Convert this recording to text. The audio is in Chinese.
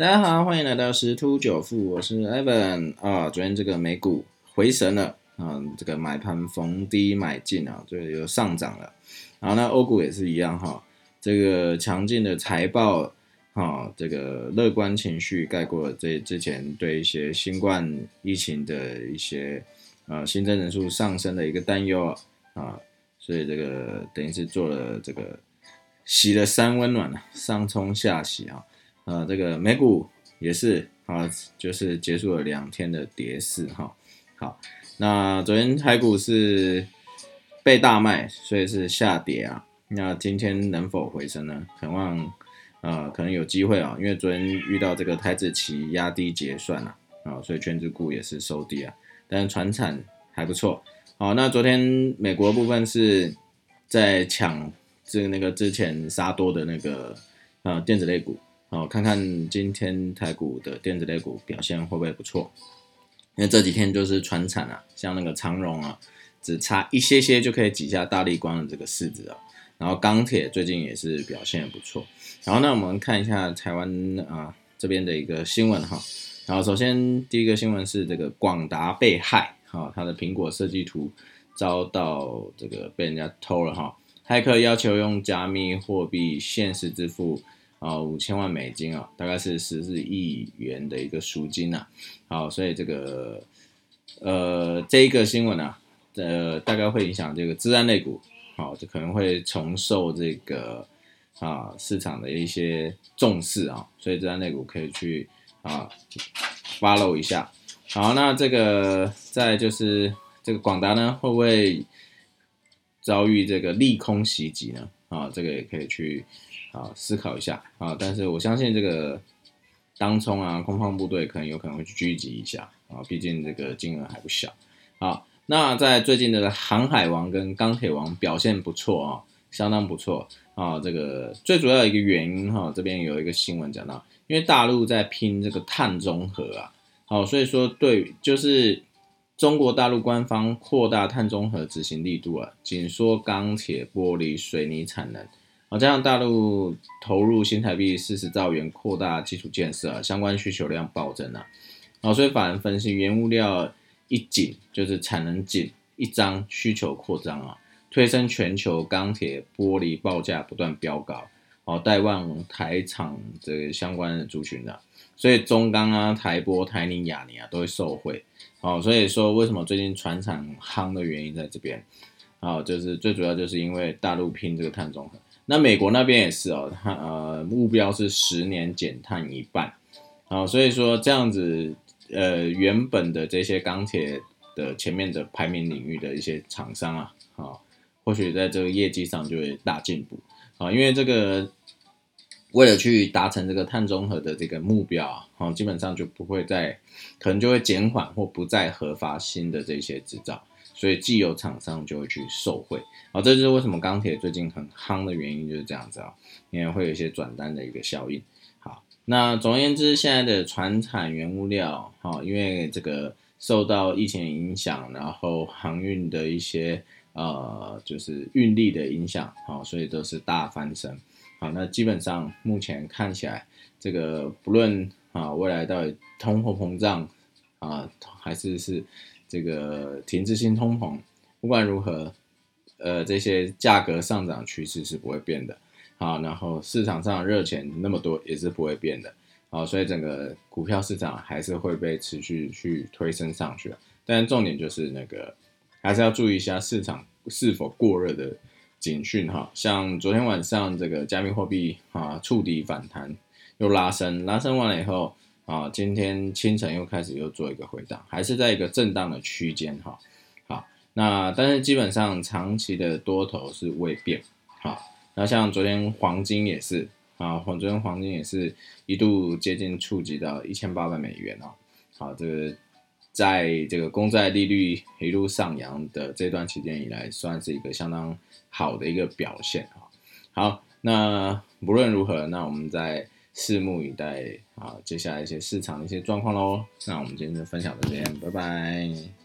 大家好，欢迎来到十突九富，我是 Evan 啊。昨天这个美股回神了啊，这个买盘逢低买进啊，这个又上涨了。然后呢，欧股也是一样哈，这个强劲的财报哈，这个乐观情绪盖过了这之前对一些新冠疫情的一些呃新增人数上升的一个担忧啊，所以这个等于是做了这个洗了三温暖了，上冲下洗啊。呃，这个美股也是啊，就是结束了两天的跌势哈。好，那昨天台股是被大卖，所以是下跌啊。那今天能否回升呢？渴望呃，可能有机会啊，因为昨天遇到这个台子期压低结算啊啊，所以全指股也是收低啊。但是船产还不错。好，那昨天美国部分是在抢这个那个之前杀多的那个呃电子类股。好，看看今天台股的电子类股表现会不会不错？因为这几天就是船产啊，像那个长荣啊，只差一些些就可以挤下大力光的这个市值啊。然后钢铁最近也是表现不错。然后呢，我们看一下台湾啊这边的一个新闻哈。然后首先第一个新闻是这个广达被害，哈，它的苹果设计图遭到这个被人家偷了哈。骇客要求用加密货币现实支付。啊，五千万美金啊，大概是十四亿元的一个赎金呐。好，所以这个呃，这一个新闻呢，呃，大概会影响这个治安类股，好，就可能会重受这个啊市场的一些重视啊，所以治安类股可以去啊 follow 一下。好，那这个再就是这个广达呢，会不会遭遇这个利空袭击呢？啊，这个也可以去。好，思考一下啊！但是我相信这个当冲啊，空方部队可能有可能会去狙击一下啊，毕竟这个金额还不小。好，那在最近的航海王跟钢铁王表现不错啊，相当不错啊。这个最主要一个原因哈，这边有一个新闻讲到，因为大陆在拼这个碳中和啊，好，所以说对，就是中国大陆官方扩大碳中和执行力度啊，紧缩钢铁、玻璃、水泥产能。好，加上大陆投入新台币四十兆元扩大基础建设，相关需求量暴增啊。好，所以法人分析，原物料一紧，就是产能紧，一张需求扩张啊，推升全球钢铁、玻璃报价不断飙高，好，带旺台厂这个相关的族群的，所以中钢啊、台玻、台宁、亚尼啊都会受惠。好，所以说为什么最近船厂夯的原因在这边，好，就是最主要就是因为大陆拼这个碳中和。那美国那边也是哦，它呃目标是十年减碳一半，啊，所以说这样子，呃，原本的这些钢铁的前面的排名领域的一些厂商啊，啊，或许在这个业绩上就会大进步，啊，因为这个为了去达成这个碳中和的这个目标啊，基本上就不会再，可能就会减缓或不再核发新的这些制造。所以既有厂商就会去受惠，啊，这就是为什么钢铁最近很夯的原因，就是这样子啊，因为会有一些转单的一个效应。好，那总而言之，现在的船产原物料，哈，因为这个受到疫情影响，然后航运的一些呃，就是运力的影响，好，所以都是大翻身。好，那基本上目前看起来，这个不论啊未来到底通货膨胀啊，还是是。这个停滞性通膨，不管如何，呃，这些价格上涨趋势是不会变的，好，然后市场上热钱那么多也是不会变的，好，所以整个股票市场还是会被持续去推升上去。但重点就是那个，还是要注意一下市场是否过热的警讯哈，像昨天晚上这个加密货币啊触底反弹又拉升，拉升完了以后。啊，今天清晨又开始又做一个回档，还是在一个震荡的区间哈。好，那但是基本上长期的多头是未变。好，那像昨天黄金也是啊，昨天黄金也是一度接近触及到一千八百美元哦。好，这个在这个公债利率一路上扬的这段期间以来，算是一个相当好的一个表现啊。好，那不论如何，那我们在。拭目以待啊！接下来一些市场的一些状况喽。那我们今天就分享到这边，拜拜。